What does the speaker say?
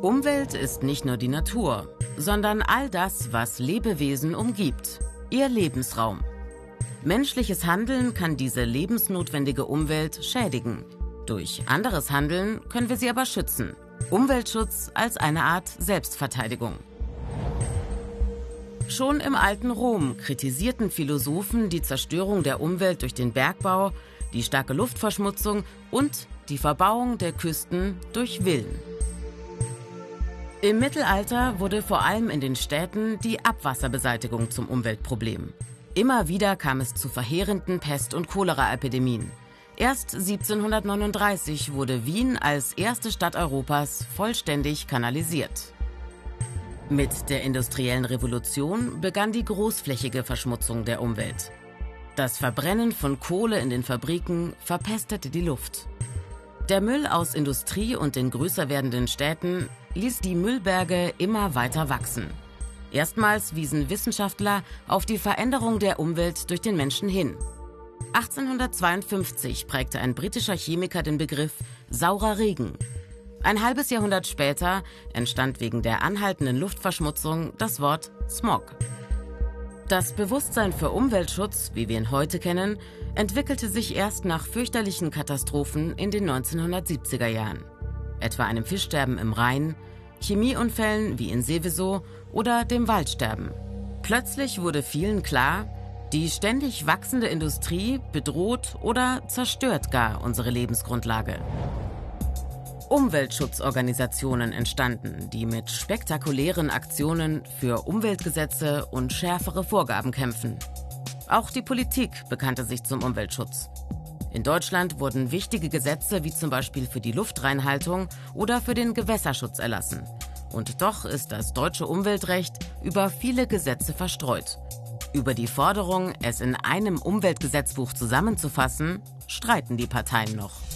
Umwelt ist nicht nur die Natur, sondern all das, was Lebewesen umgibt, ihr Lebensraum. Menschliches Handeln kann diese lebensnotwendige Umwelt schädigen. Durch anderes Handeln können wir sie aber schützen. Umweltschutz als eine Art Selbstverteidigung. Schon im alten Rom kritisierten Philosophen die Zerstörung der Umwelt durch den Bergbau, die starke Luftverschmutzung und die Verbauung der Küsten durch Villen. Im Mittelalter wurde vor allem in den Städten die Abwasserbeseitigung zum Umweltproblem. Immer wieder kam es zu verheerenden Pest- und Choleraepidemien. Erst 1739 wurde Wien als erste Stadt Europas vollständig kanalisiert. Mit der industriellen Revolution begann die großflächige Verschmutzung der Umwelt. Das Verbrennen von Kohle in den Fabriken verpestete die Luft. Der Müll aus Industrie und den größer werdenden Städten ließ die Müllberge immer weiter wachsen. Erstmals wiesen Wissenschaftler auf die Veränderung der Umwelt durch den Menschen hin. 1852 prägte ein britischer Chemiker den Begriff saurer Regen ein halbes Jahrhundert später entstand wegen der anhaltenden Luftverschmutzung das Wort Smog. Das Bewusstsein für Umweltschutz, wie wir ihn heute kennen, entwickelte sich erst nach fürchterlichen Katastrophen in den 1970er Jahren. Etwa einem Fischsterben im Rhein, Chemieunfällen wie in Seveso oder dem Waldsterben. Plötzlich wurde vielen klar, die ständig wachsende Industrie bedroht oder zerstört gar unsere Lebensgrundlage. Umweltschutzorganisationen entstanden, die mit spektakulären Aktionen für Umweltgesetze und schärfere Vorgaben kämpfen. Auch die Politik bekannte sich zum Umweltschutz. In Deutschland wurden wichtige Gesetze wie zum Beispiel für die Luftreinhaltung oder für den Gewässerschutz erlassen. Und doch ist das deutsche Umweltrecht über viele Gesetze verstreut. Über die Forderung, es in einem Umweltgesetzbuch zusammenzufassen, streiten die Parteien noch.